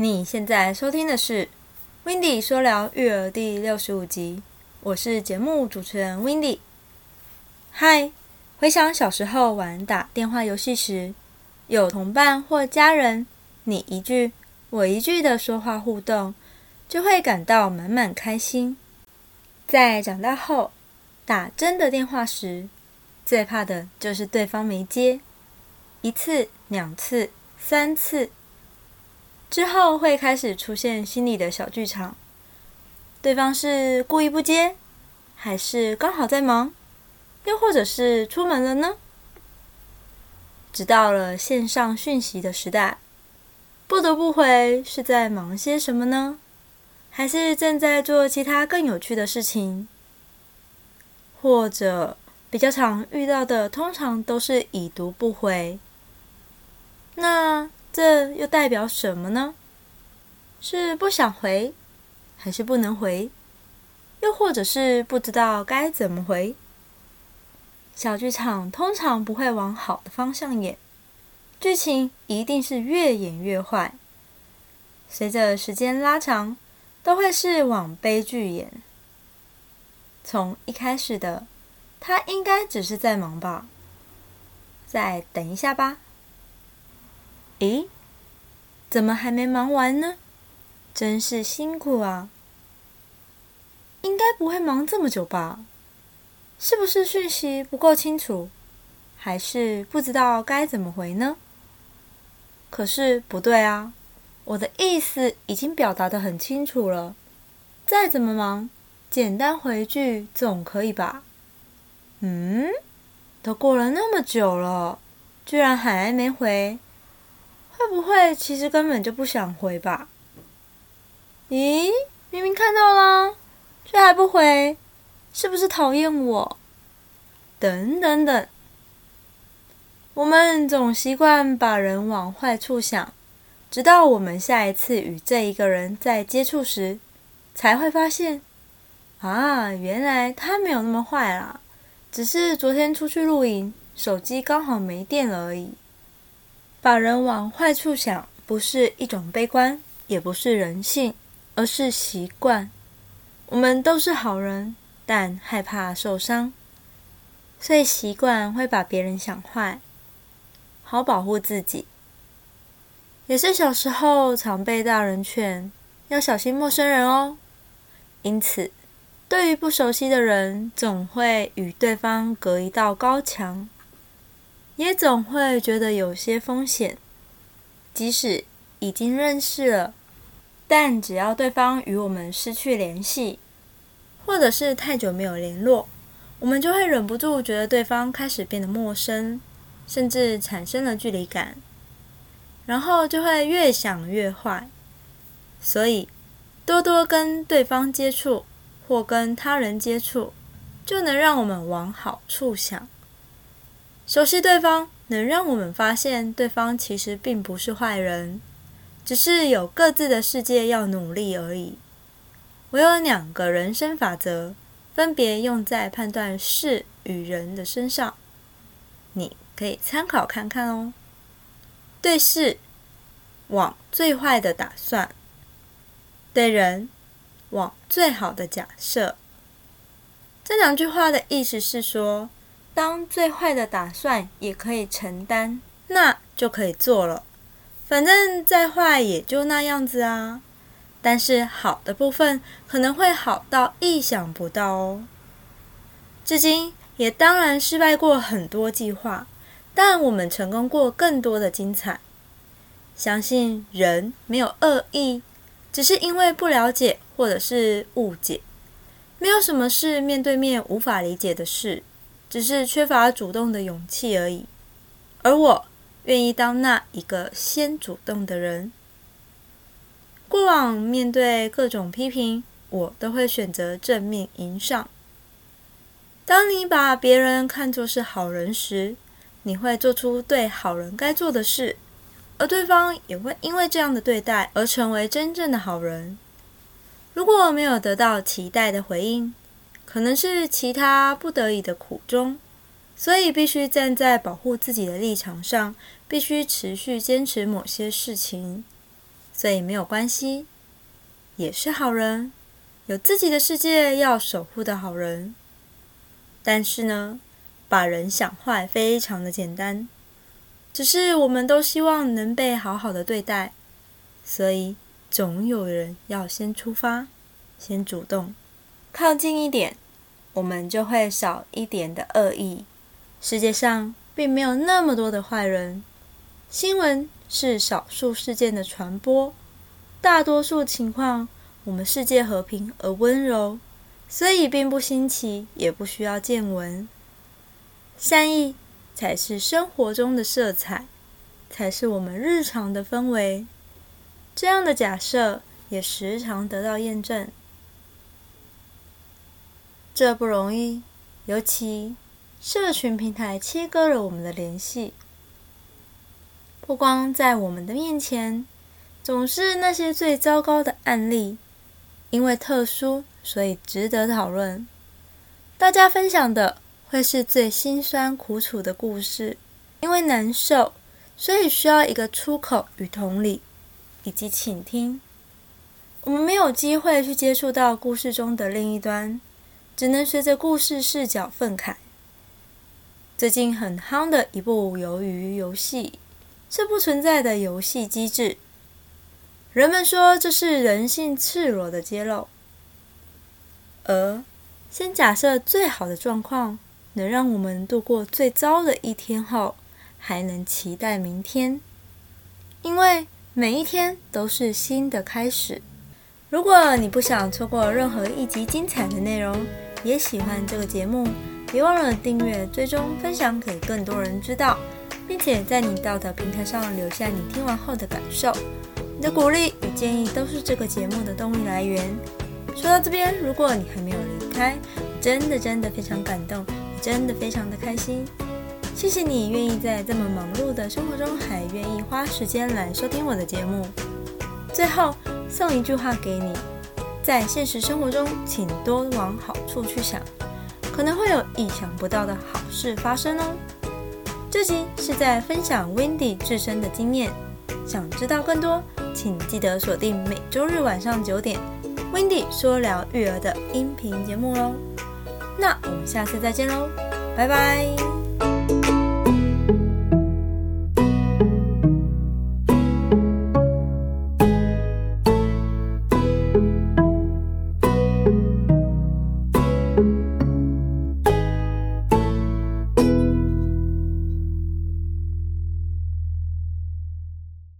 你现在收听的是《w i n d y 说聊育儿》第六十五集，我是节目主持人 w i n d y 嗨，回想小时候玩打电话游戏时，有同伴或家人，你一句我一句的说话互动，就会感到满满开心。在长大后打真的电话时，最怕的就是对方没接，一次、两次、三次。之后会开始出现心里的小剧场，对方是故意不接，还是刚好在忙，又或者是出门了呢？直到了线上讯息的时代，不得不回是在忙些什么呢？还是正在做其他更有趣的事情？或者比较常遇到的，通常都是已读不回。那？这又代表什么呢？是不想回，还是不能回？又或者是不知道该怎么回？小剧场通常不会往好的方向演，剧情一定是越演越坏。随着时间拉长，都会是往悲剧演。从一开始的他应该只是在忙吧，再等一下吧。咦，怎么还没忙完呢？真是辛苦啊！应该不会忙这么久吧？是不是讯息不够清楚，还是不知道该怎么回呢？可是不对啊，我的意思已经表达的很清楚了。再怎么忙，简单回句总可以吧？嗯，都过了那么久了，居然还没回。会不会其实根本就不想回吧？咦，明明看到了，却还不回，是不是讨厌我？等等等，我们总习惯把人往坏处想，直到我们下一次与这一个人在接触时，才会发现，啊，原来他没有那么坏啦，只是昨天出去露营，手机刚好没电了而已。把人往坏处想，不是一种悲观，也不是人性，而是习惯。我们都是好人，但害怕受伤，所以习惯会把别人想坏，好保护自己。也是小时候常被大人劝要小心陌生人哦。因此，对于不熟悉的人，总会与对方隔一道高墙。也总会觉得有些风险，即使已经认识了，但只要对方与我们失去联系，或者是太久没有联络，我们就会忍不住觉得对方开始变得陌生，甚至产生了距离感，然后就会越想越坏。所以，多多跟对方接触，或跟他人接触，就能让我们往好处想。熟悉对方，能让我们发现对方其实并不是坏人，只是有各自的世界要努力而已。我有两个人生法则，分别用在判断事与人的身上，你可以参考看看哦。对事，往最坏的打算；对人，往最好的假设。这两句话的意思是说。当最坏的打算也可以承担，那就可以做了。反正再坏也就那样子啊。但是好的部分可能会好到意想不到哦。至今也当然失败过很多计划，但我们成功过更多的精彩。相信人没有恶意，只是因为不了解或者是误解。没有什么是面对面无法理解的事。只是缺乏主动的勇气而已，而我愿意当那一个先主动的人。过往面对各种批评，我都会选择正面迎上。当你把别人看作是好人时，你会做出对好人该做的事，而对方也会因为这样的对待而成为真正的好人。如果没有得到期待的回应，可能是其他不得已的苦衷，所以必须站在保护自己的立场上，必须持续坚持某些事情。所以没有关系，也是好人，有自己的世界要守护的好人。但是呢，把人想坏非常的简单，只是我们都希望能被好好的对待，所以总有人要先出发，先主动靠近一点，我们就会少一点的恶意。世界上并没有那么多的坏人，新闻。是少数事件的传播，大多数情况我们世界和平而温柔，所以并不新奇，也不需要见闻。善意才是生活中的色彩，才是我们日常的氛围。这样的假设也时常得到验证。这不容易，尤其社群平台切割了我们的联系。不光在我们的面前，总是那些最糟糕的案例，因为特殊，所以值得讨论。大家分享的会是最辛酸苦楚的故事，因为难受，所以需要一个出口与同理，以及倾听。我们没有机会去接触到故事中的另一端，只能随着故事视角愤慨。最近很夯的一部鱿鱼游戏。是不存在的游戏机制。人们说这是人性赤裸的揭露。而先假设最好的状况能让我们度过最糟的一天后，还能期待明天，因为每一天都是新的开始。如果你不想错过任何一集精彩的内容，也喜欢这个节目，别忘了订阅、追踪、分享给更多人知道。并且在你到的平台上留下你听完后的感受，你的鼓励与建议都是这个节目的动力来源。说到这边，如果你还没有离开，真的真的非常感动，真的非常的开心。谢谢你愿意在这么忙碌的生活中还愿意花时间来收听我的节目。最后送一句话给你：在现实生活中，请多往好处去想，可能会有意想不到的好事发生哦。这集是在分享 Wendy 自身的经验，想知道更多，请记得锁定每周日晚上九点 Wendy 说聊育儿的音频节目喽。那我们下次再见喽，拜拜。